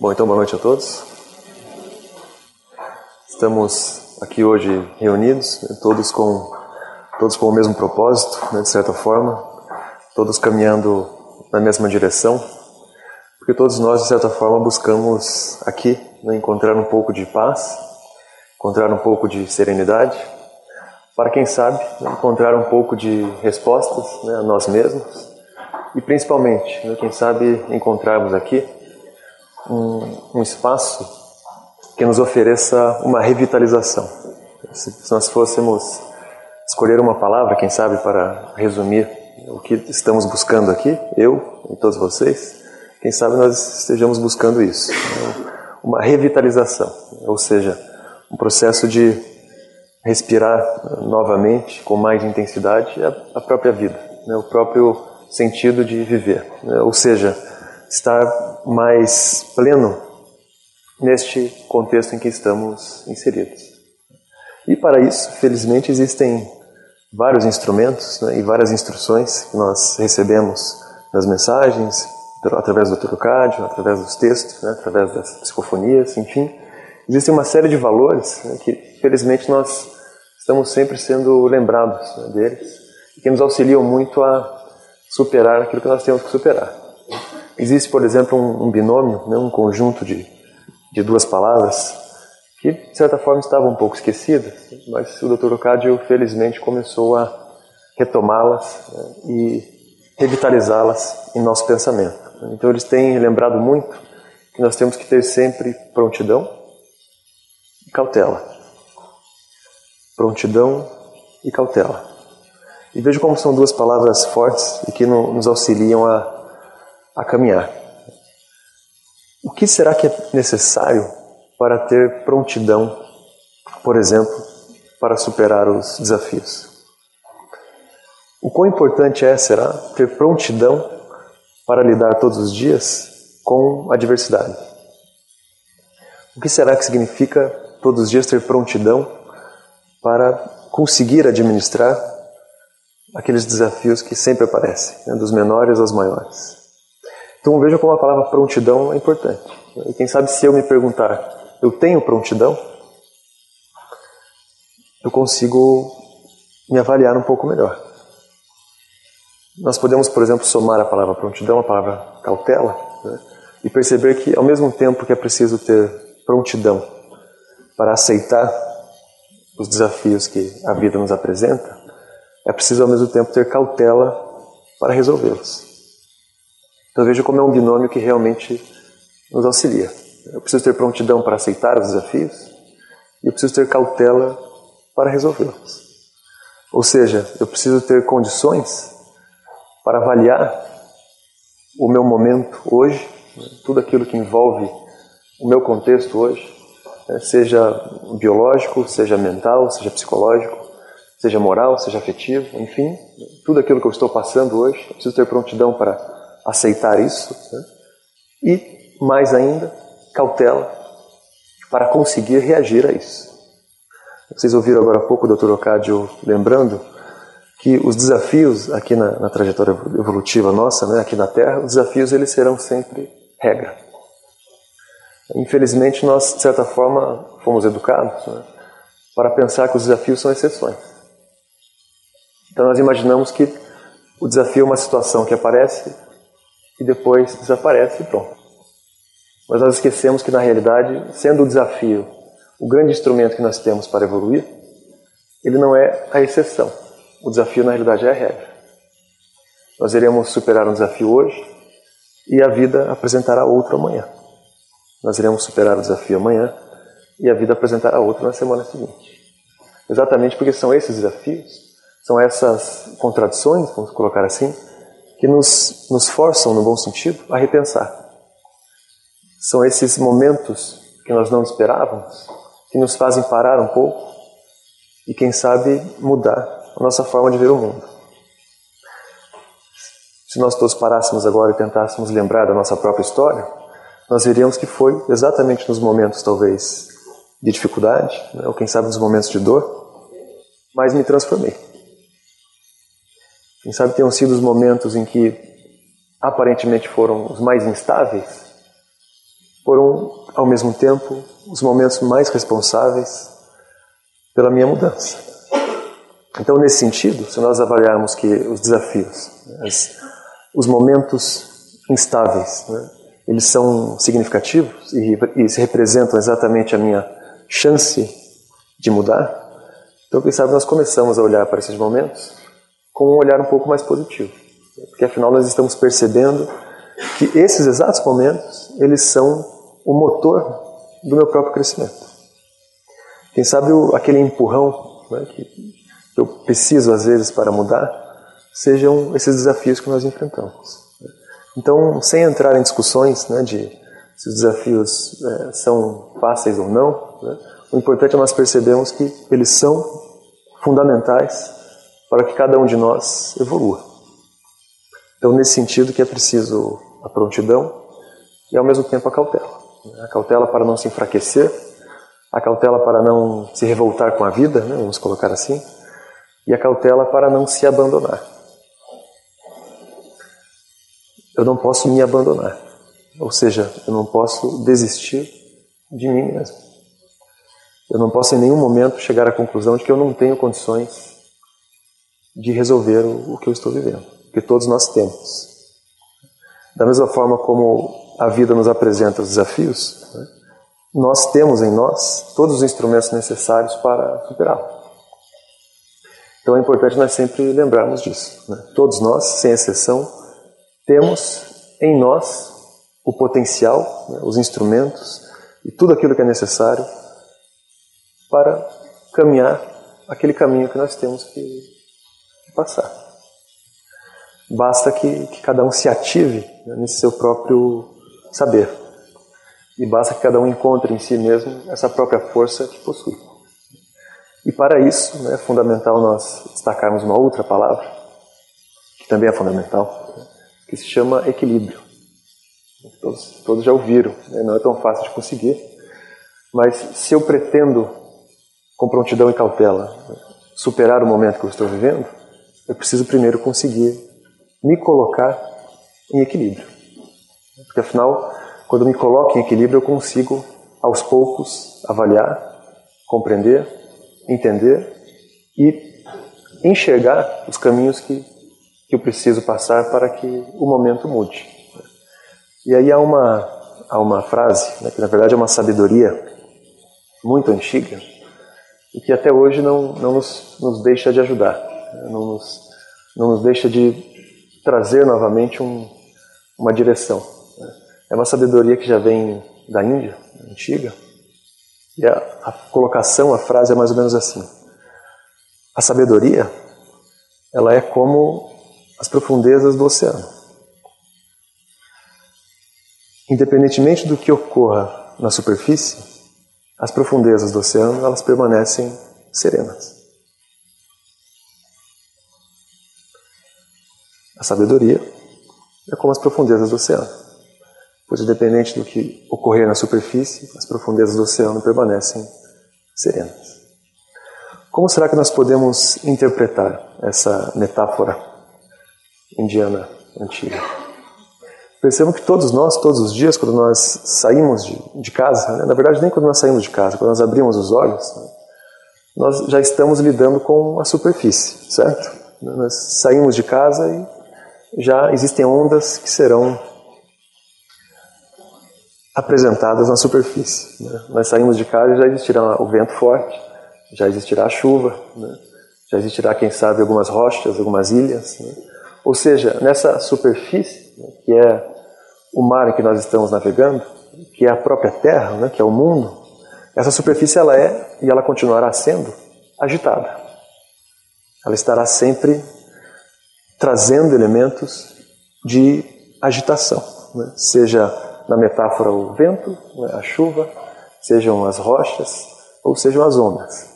Bom, então boa noite a todos. Estamos aqui hoje reunidos, né, todos com todos com o mesmo propósito, né, de certa forma, todos caminhando na mesma direção, porque todos nós de certa forma buscamos aqui né, encontrar um pouco de paz, encontrar um pouco de serenidade, para quem sabe encontrar um pouco de respostas né, a nós mesmos e principalmente, né, quem sabe encontrarmos aqui um, um espaço que nos ofereça uma revitalização. Se, se nós fôssemos escolher uma palavra, quem sabe, para resumir o que estamos buscando aqui, eu e todos vocês, quem sabe nós estejamos buscando isso, né? uma revitalização, ou seja, um processo de respirar novamente com mais intensidade a, própria vida, né? o próprio sentido de viver, né? ou seja, estar mais pleno neste contexto em que estamos inseridos. E para isso, felizmente, existem vários instrumentos né, e várias instruções que nós recebemos nas mensagens, através do trocádio, através dos textos, né, através das psicofonias, enfim. Existe uma série de valores né, que, felizmente, nós estamos sempre sendo lembrados né, deles e que nos auxiliam muito a superar aquilo que nós temos que superar. Existe, por exemplo, um, um binômio, né, um conjunto de, de duas palavras que, de certa forma, estavam um pouco esquecidas, mas o Dr. Ocádio, felizmente, começou a retomá-las né, e revitalizá-las em nosso pensamento. Então, eles têm lembrado muito que nós temos que ter sempre prontidão e cautela. Prontidão e cautela. E vejo como são duas palavras fortes e que nos auxiliam a a caminhar. O que será que é necessário para ter prontidão, por exemplo, para superar os desafios? O quão importante é, será, ter prontidão para lidar todos os dias com a adversidade? O que será que significa todos os dias ter prontidão para conseguir administrar aqueles desafios que sempre aparecem, né, dos menores aos maiores? Então veja como a palavra prontidão é importante. E quem sabe se eu me perguntar, eu tenho prontidão? Eu consigo me avaliar um pouco melhor. Nós podemos, por exemplo, somar a palavra prontidão, a palavra cautela, né? e perceber que, ao mesmo tempo que é preciso ter prontidão para aceitar os desafios que a vida nos apresenta, é preciso, ao mesmo tempo, ter cautela para resolvê-los. Então veja como é um binômio que realmente nos auxilia. Eu preciso ter prontidão para aceitar os desafios e eu preciso ter cautela para resolvê-los. Ou seja, eu preciso ter condições para avaliar o meu momento hoje, tudo aquilo que envolve o meu contexto hoje, né, seja biológico, seja mental, seja psicológico, seja moral, seja afetivo, enfim, tudo aquilo que eu estou passando hoje, eu preciso ter prontidão para aceitar isso né? e, mais ainda, cautela para conseguir reagir a isso. Vocês ouviram agora há pouco o Dr. Ocádio lembrando que os desafios aqui na, na trajetória evolutiva nossa, né, aqui na Terra, os desafios eles serão sempre regra. Infelizmente, nós, de certa forma, fomos educados né, para pensar que os desafios são exceções. Então, nós imaginamos que o desafio é uma situação que aparece e depois desaparece e pronto. Mas nós esquecemos que, na realidade, sendo o desafio o grande instrumento que nós temos para evoluir, ele não é a exceção. O desafio, na realidade, é a regra. Nós iremos superar um desafio hoje e a vida apresentará outro amanhã. Nós iremos superar o desafio amanhã e a vida apresentará outro na semana seguinte. Exatamente porque são esses desafios, são essas contradições, vamos colocar assim, que nos, nos forçam, no bom sentido, a repensar. São esses momentos que nós não esperávamos que nos fazem parar um pouco e, quem sabe, mudar a nossa forma de ver o mundo. Se nós todos parássemos agora e tentássemos lembrar da nossa própria história, nós veríamos que foi exatamente nos momentos, talvez, de dificuldade, né, ou quem sabe nos momentos de dor, mas me transformei. Quem sabe tenham sido os momentos em que aparentemente foram os mais instáveis, foram ao mesmo tempo, os momentos mais responsáveis pela minha mudança. Então, nesse sentido, se nós avaliarmos que os desafios, as, os momentos instáveis, né, eles são significativos e, e representam exatamente a minha chance de mudar, então, quem sabe nós começamos a olhar para esses momentos com um olhar um pouco mais positivo. Porque afinal nós estamos percebendo que esses exatos momentos, eles são o motor do meu próprio crescimento. Quem sabe o, aquele empurrão né, que eu preciso às vezes para mudar, sejam esses desafios que nós enfrentamos. Então, sem entrar em discussões né, de se os desafios é, são fáceis ou não, né, o importante é nós percebermos que eles são fundamentais para que cada um de nós evolua. Então, nesse sentido que é preciso a prontidão e ao mesmo tempo a cautela. A cautela para não se enfraquecer, a cautela para não se revoltar com a vida, né, vamos colocar assim, e a cautela para não se abandonar. Eu não posso me abandonar, ou seja, eu não posso desistir de mim mesmo. Eu não posso em nenhum momento chegar à conclusão de que eu não tenho condições de resolver o que eu estou vivendo, que todos nós temos. Da mesma forma como a vida nos apresenta os desafios, né, nós temos em nós todos os instrumentos necessários para superá-los. Então é importante nós sempre lembrarmos disso. Né? Todos nós, sem exceção, temos em nós o potencial, né, os instrumentos e tudo aquilo que é necessário para caminhar aquele caminho que nós temos que passar. Basta que, que, cada um se ative né, nesse seu próprio saber. E basta que cada um encontre em si mesmo essa própria força que possui. E para isso né, é fundamental nós destacarmos uma outra palavra, que também é fundamental, que se chama equilíbrio. Todos, todos já ouviram, né, não é tão fácil de conseguir, mas se eu pretendo com prontidão e cautela, superar o momento que eu estou vivendo, eu preciso primeiro conseguir me colocar em equilíbrio. Porque afinal, quando eu me coloco em equilíbrio, eu consigo, aos poucos, avaliar, compreender, entender e enxergar os caminhos que, que eu preciso passar para que o momento mude. E aí há uma, há uma frase, né, que na verdade é uma sabedoria muito antiga, e que até hoje não, não nos, nos deixa de ajudar? Não nos, não nos deixa de trazer novamente um, uma direção. Né? É uma sabedoria que já vem da Índia, antiga, e a, a colocação, a frase é mais ou menos assim: a sabedoria, ela é como as profundezas do oceano. Independentemente do que ocorra na superfície, as profundezas do oceano elas permanecem serenas. Sabedoria é como as profundezas do oceano, pois independente do que ocorrer na superfície, as profundezas do oceano permanecem serenas. Como será que nós podemos interpretar essa metáfora indiana antiga? Percebam que todos nós, todos os dias, quando nós saímos de, de casa, né? na verdade nem quando nós saímos de casa, quando nós abrimos os olhos, né? nós já estamos lidando com a superfície, certo? Nós saímos de casa e já existem ondas que serão apresentadas na superfície. Né? Nós saímos de casa e já existirá o vento forte, já existirá a chuva, né? já existirá, quem sabe, algumas rochas, algumas ilhas. Né? Ou seja, nessa superfície, né, que é o mar em que nós estamos navegando, que é a própria Terra, né, que é o mundo, essa superfície ela é e ela continuará sendo agitada. Ela estará sempre trazendo elementos de agitação, né? seja na metáfora o vento, né, a chuva, sejam as rochas ou sejam as ondas.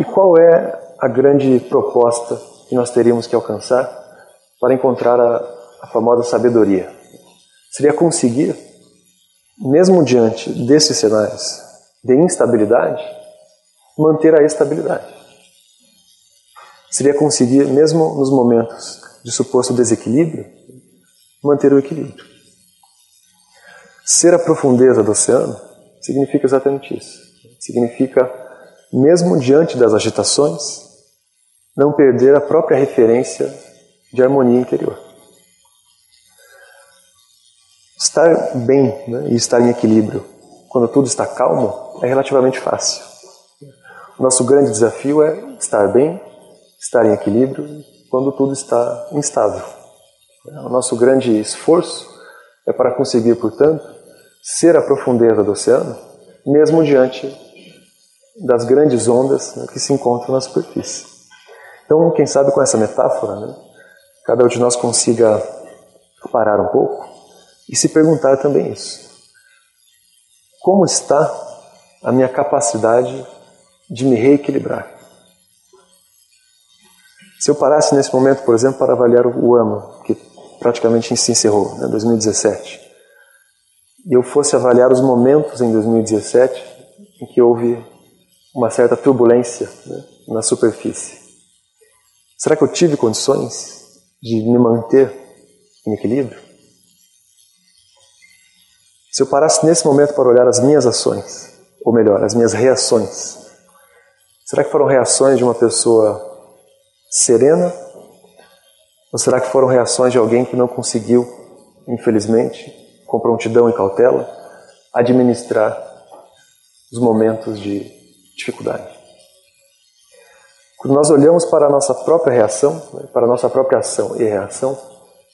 E qual é a grande proposta que nós teríamos que alcançar para encontrar a, a famosa sabedoria? seria conseguir, mesmo diante desses cenários de instabilidade, manter a estabilidade. Seria conseguir, mesmo nos momentos de suposto desequilíbrio, manter o equilíbrio. Ser a profundeza do oceano significa exatamente isso. Significa, mesmo diante das agitações, não perder a própria referência de harmonia interior. Estar bem né, e estar em equilíbrio quando tudo está calmo é relativamente fácil. O nosso grande desafio é estar bem, estar em equilíbrio quando tudo está instável. O nosso grande esforço é para conseguir, portanto, ser a profundeza do oceano, mesmo diante das grandes ondas né, que se encontram na superfície. Então, quem sabe com essa metáfora, né, cada um de nós consiga parar um pouco e se perguntar também isso. Como está a minha capacidade de me reequilibrar? Se eu parasse nesse momento, por exemplo, para avaliar o ano que praticamente se encerrou, né, 2017, e eu fosse avaliar os momentos em 2017 em que houve uma certa turbulência né, na superfície, será que eu tive condições de me manter em equilíbrio? Se eu parasse nesse momento para olhar as minhas ações, ou melhor, as minhas reações, será que foram reações de uma pessoa serena? Ou será que foram reações de alguém que não conseguiu, infelizmente, com prontidão e cautela, administrar os momentos de dificuldade? Quando nós olhamos para a nossa própria reação, né, para a nossa própria ação e reação,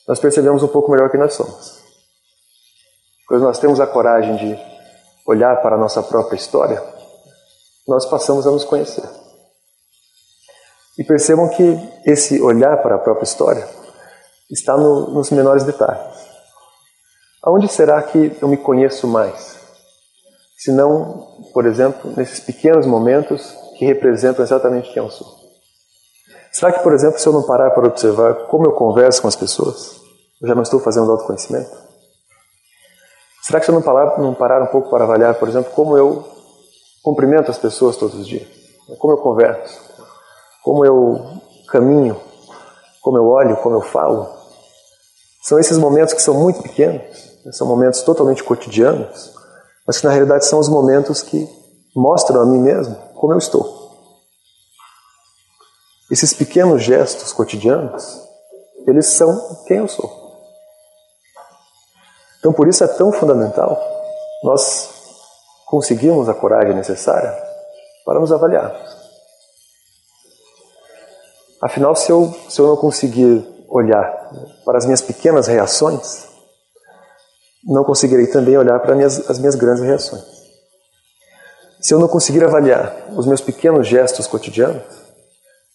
nós percebemos um pouco melhor quem nós somos. Quando nós temos a coragem de olhar para a nossa própria história, nós passamos a nos conhecer. E percebam que esse olhar para a própria história está no, nos menores detalhes. Aonde será que eu me conheço mais? Se não, por exemplo, nesses pequenos momentos que representam exatamente quem eu sou. Será que, por exemplo, se eu não parar para observar como eu converso com as pessoas, eu já não estou fazendo autoconhecimento? Será que se eu não parar, não parar um pouco para avaliar, por exemplo, como eu cumprimento as pessoas todos os dias? Como eu converso? Como eu caminho, como eu olho, como eu falo. São esses momentos que são muito pequenos, né? são momentos totalmente cotidianos, mas que na realidade são os momentos que mostram a mim mesmo como eu estou. Esses pequenos gestos cotidianos, eles são quem eu sou. Então por isso é tão fundamental nós conseguirmos a coragem necessária para nos avaliarmos. Afinal, se eu, se eu não conseguir olhar para as minhas pequenas reações, não conseguirei também olhar para minhas, as minhas grandes reações. Se eu não conseguir avaliar os meus pequenos gestos cotidianos,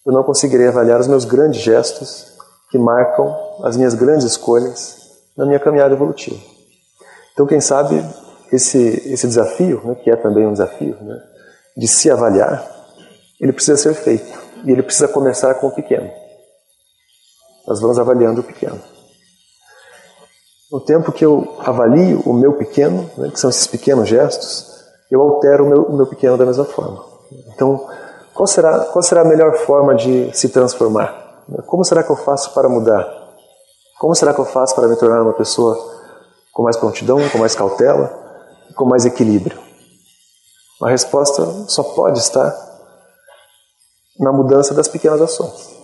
eu não conseguirei avaliar os meus grandes gestos que marcam as minhas grandes escolhas na minha caminhada evolutiva. Então, quem sabe esse, esse desafio, né, que é também um desafio, né, de se avaliar, ele precisa ser feito. E ele precisa começar com o pequeno. Nós vamos avaliando o pequeno. No tempo que eu avalio o meu pequeno, né, que são esses pequenos gestos, eu altero o meu, o meu pequeno da mesma forma. Então, qual será, qual será a melhor forma de se transformar? Como será que eu faço para mudar? Como será que eu faço para me tornar uma pessoa com mais prontidão, com mais cautela, com mais equilíbrio? A resposta só pode estar na mudança das pequenas ações.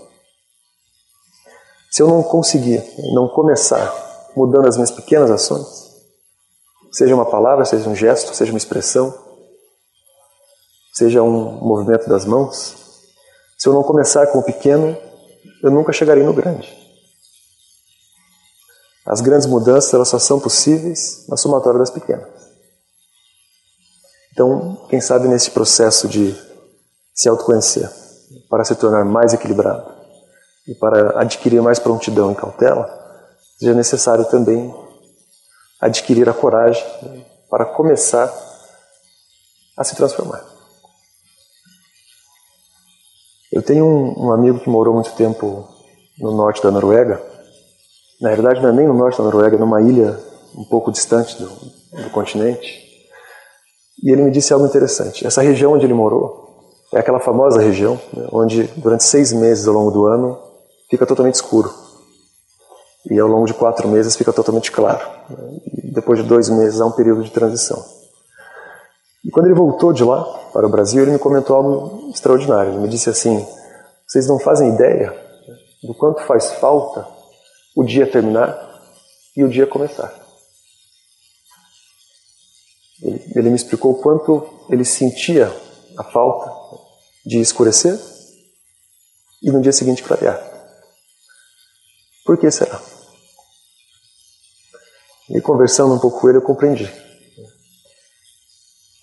Se eu não conseguir, não começar mudando as minhas pequenas ações, seja uma palavra, seja um gesto, seja uma expressão, seja um movimento das mãos, se eu não começar com o pequeno, eu nunca chegarei no grande. As grandes mudanças elas só são possíveis na somatória das pequenas. Então, quem sabe nesse processo de se autoconhecer, para se tornar mais equilibrado e para adquirir mais prontidão e cautela, seja necessário também adquirir a coragem para começar a se transformar. Eu tenho um, um, amigo que morou muito tempo no norte da Noruega. Na verdade, não é nem no norte da Noruega, é numa ilha um pouco distante do, do continente. E ele me disse algo interessante. Essa região onde ele morou é aquela famosa região né, onde durante seis meses ao longo do ano fica totalmente escuro e ao longo de quatro meses fica totalmente claro. Né, depois de dois meses há um período de transição. E quando ele voltou de lá para o Brasil, ele me comentou algo extraordinário. Ele me disse assim: vocês não fazem ideia do quanto faz falta o dia terminar e o dia começar. Ele, ele me explicou o quanto ele sentia a falta de escurecer e no dia seguinte clarear. Por que será? E conversando um pouco com ele, eu compreendi.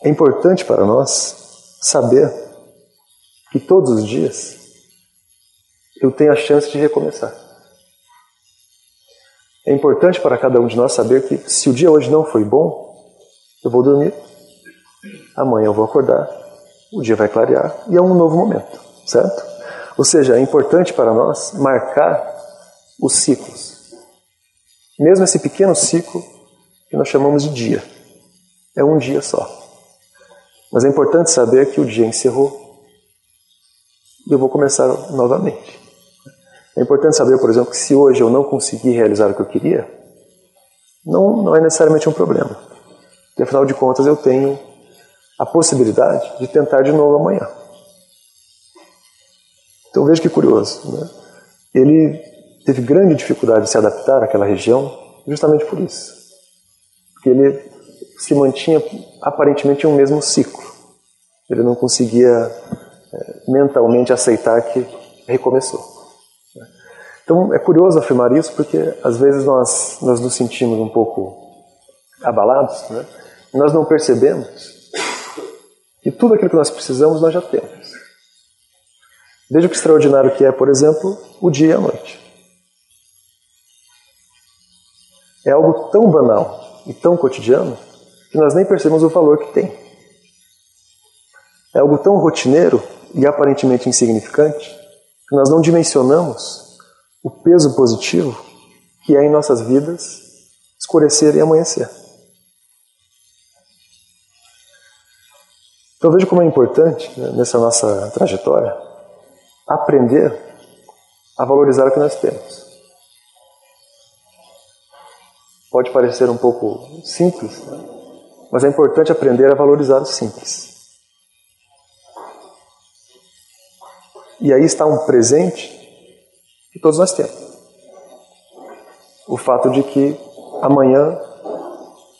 É importante para nós saber que todos os dias eu tenho a chance de recomeçar. É importante para cada um de nós saber que se o dia hoje não foi bom, eu vou dormir, amanhã eu vou acordar, o dia vai clarear e é um novo momento, certo? Ou seja, é importante para nós marcar os ciclos. Mesmo esse pequeno ciclo que nós chamamos de dia. É um dia só. Mas é importante saber que o dia encerrou e eu vou começar novamente. É importante saber, por exemplo, que se hoje eu não conseguir realizar o que eu queria, não, não é necessariamente um problema. Porque afinal de contas eu tenho a possibilidade de tentar de novo amanhã. Então veja que curioso. Né? Ele teve grande dificuldade de se adaptar àquela região justamente por isso. Porque ele se mantinha aparentemente em um mesmo ciclo. Ele não conseguia é, mentalmente aceitar que recomeçou. Então é curioso afirmar isso porque às vezes nós, nós nos sentimos um pouco abalados, né? nós não percebemos que tudo aquilo que nós precisamos nós já temos. Veja o que extraordinário que é, por exemplo, o dia e a noite. é algo tão banal e tão cotidiano que nós nem percebemos o valor que tem. É algo tão rotineiro e aparentemente insignificante que nós não dimensionamos o peso positivo que é em nossas vidas escurecer e amanhecer. Então veja como é importante né, nessa nossa trajetória aprender a valorizar o que nós temos. Pode parecer um pouco simples, né? mas é importante aprender a valorizar o simples. E aí está um presente que todos nós temos. O fato de que amanhã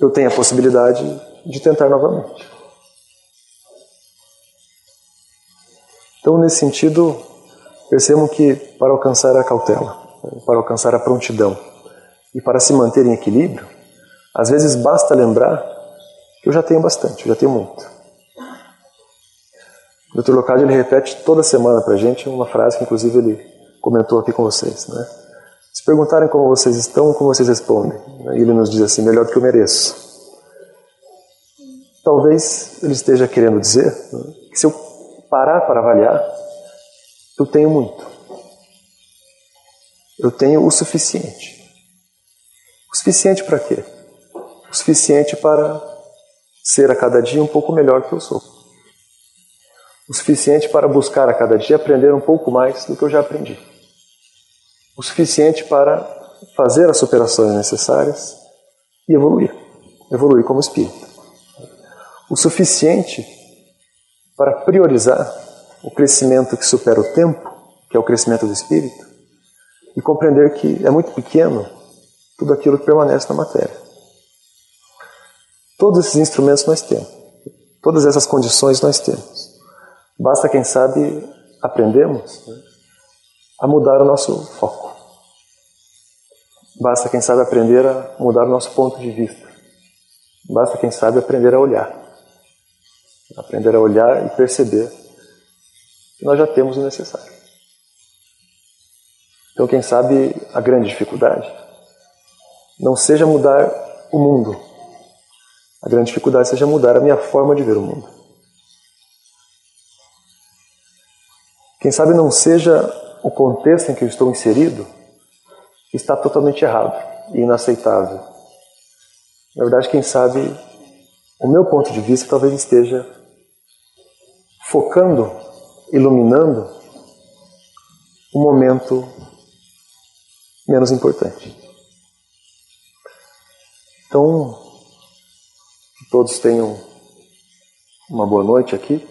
eu tenho a possibilidade de tentar novamente. Então, nesse sentido, percebam que para alcançar a cautela, para alcançar a prontidão, e para se manter em equilíbrio, às vezes basta lembrar que eu já tenho bastante, eu já tenho muito. O Dr. Locadi ele repete toda semana para a gente uma frase que inclusive ele comentou aqui com vocês. Né? Se perguntarem como vocês estão, como vocês respondem? E ele nos diz assim, melhor do que eu mereço. Talvez ele esteja querendo dizer né, que se eu parar para avaliar, eu tenho muito. Eu tenho o suficiente. O suficiente para quê? O suficiente para ser a cada dia um pouco melhor que eu sou. O suficiente para buscar a cada dia aprender um pouco mais do que eu já aprendi. O suficiente para fazer as superações necessárias e evoluir. Evoluir como espírito. O suficiente para priorizar o crescimento que supera o tempo, que é o crescimento do espírito, e compreender que é muito pequeno tudo aquilo que permanece na matéria. Todos esses instrumentos nós temos, todas essas condições nós temos. Basta, quem sabe, aprendemos né, a mudar o nosso foco. Basta, quem sabe, aprender a mudar o nosso ponto de vista. Basta, quem sabe, aprender a olhar. Aprender a olhar e perceber que nós já temos o necessário. Então, quem sabe, a grande dificuldade não seja mudar o mundo. A grande dificuldade seja mudar a minha forma de ver o mundo. Quem sabe não seja o contexto em que eu estou inserido que está totalmente errado e inaceitável. Na verdade, quem sabe o meu ponto de vista talvez esteja focando, iluminando um momento menos importante. Então, que todos tenham uma boa noite aqui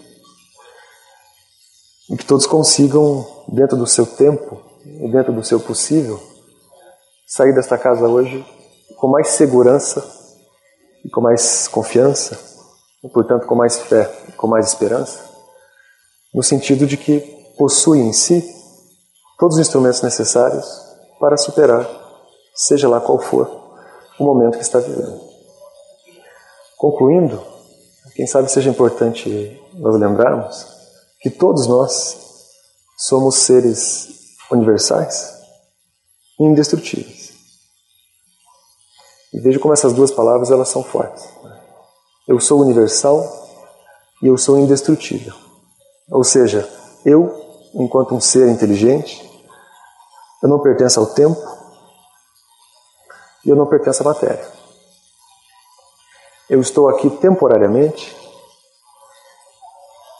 e que todos consigam, dentro do seu tempo e dentro do seu possível, sair desta casa hoje com mais segurança e com mais confiança, e portanto com mais fé, com mais esperança, no sentido de que possui em si todos os instrumentos necessários para superar, seja lá qual for, o momento que está vivendo. Concluindo, quem sabe seja importante nós lembrarmos que todos nós somos seres universais e indestrutíveis. E veja como essas duas palavras elas são fortes. Eu sou universal e eu sou indestrutível. Ou seja, eu, enquanto um ser inteligente, eu não pertenço ao tempo e eu não pertenço à matéria. Eu estou aqui temporariamente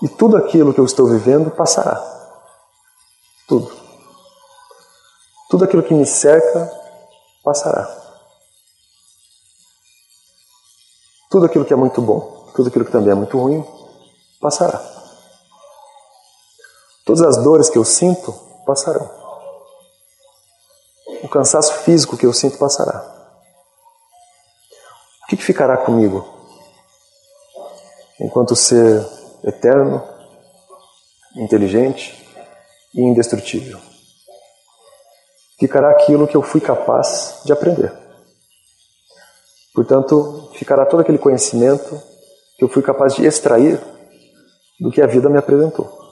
e tudo aquilo que eu estou vivendo passará. Tudo. Tudo aquilo que me cerca passará. Tudo aquilo que é muito bom, tudo aquilo que também é muito ruim, passará. Todas as dores que eu sinto passarão. O cansaço físico que eu sinto passará. O que, ficará comigo? Enquanto ser eterno, inteligente e indestrutível. Ficará aquilo que eu fui capaz de aprender. Portanto, ficará todo aquele conhecimento que eu fui capaz de extrair do que a vida me apresentou.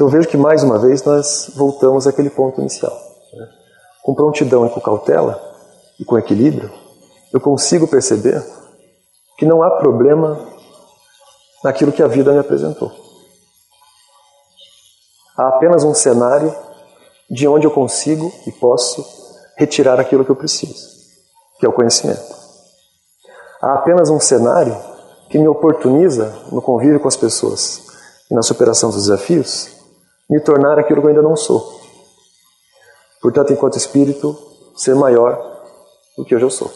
Então vejo que mais uma vez nós voltamos àquele ponto inicial. Né? Com prontidão e com cautela e com equilíbrio, eu consigo perceber que não há problema naquilo que a vida me apresentou. Há apenas um cenário de onde eu consigo e posso retirar aquilo que eu preciso, que é o conhecimento. Há apenas um cenário que me oportuniza, no convívio com as pessoas e na superação dos desafios, me tornar aquilo que eu ainda não sou. Portanto, enquanto espírito, ser maior do que hoje eu sou.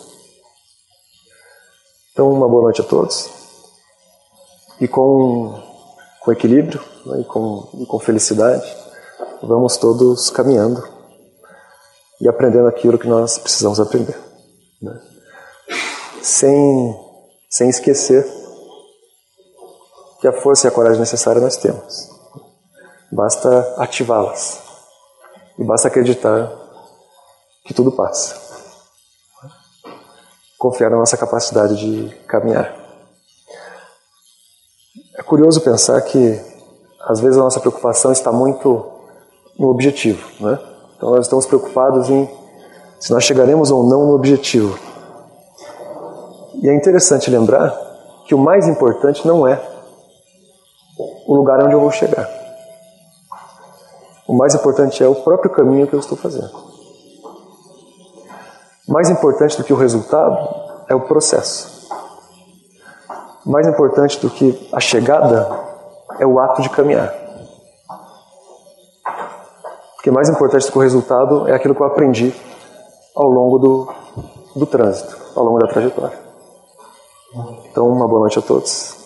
Então, uma boa noite a todos. E com, com equilíbrio né, e, com, e com felicidade, vamos todos caminhando e aprendendo aquilo que nós precisamos aprender. Né? Sem, sem esquecer que a força e a coragem necessária nós temos. Basta ativá-las. E basta acreditar que tudo passa confiar na nossa capacidade de caminhar. É curioso pensar que às vezes a nossa preocupação está muito no objetivo, né? Então nós estamos preocupados em se nós chegaremos ou não no objetivo. E é interessante lembrar que o mais importante não é o lugar onde eu vou chegar. O mais importante é o próprio caminho que eu estou fazendo. Mais importante do que o resultado é o processo. Mais importante do que a chegada é o ato de caminhar. Porque mais importante do que o resultado é aquilo que eu aprendi ao longo do, do trânsito, ao longo da trajetória. Então, uma boa noite a todos.